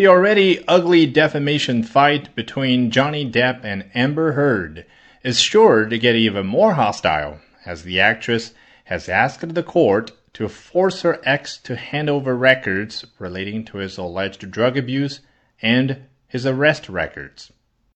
The already ugly defamation fight between Johnny Depp and Amber Heard is sure to get even more hostile as the actress has asked the court to force her ex to hand over records relating to his alleged drug abuse and his arrest records.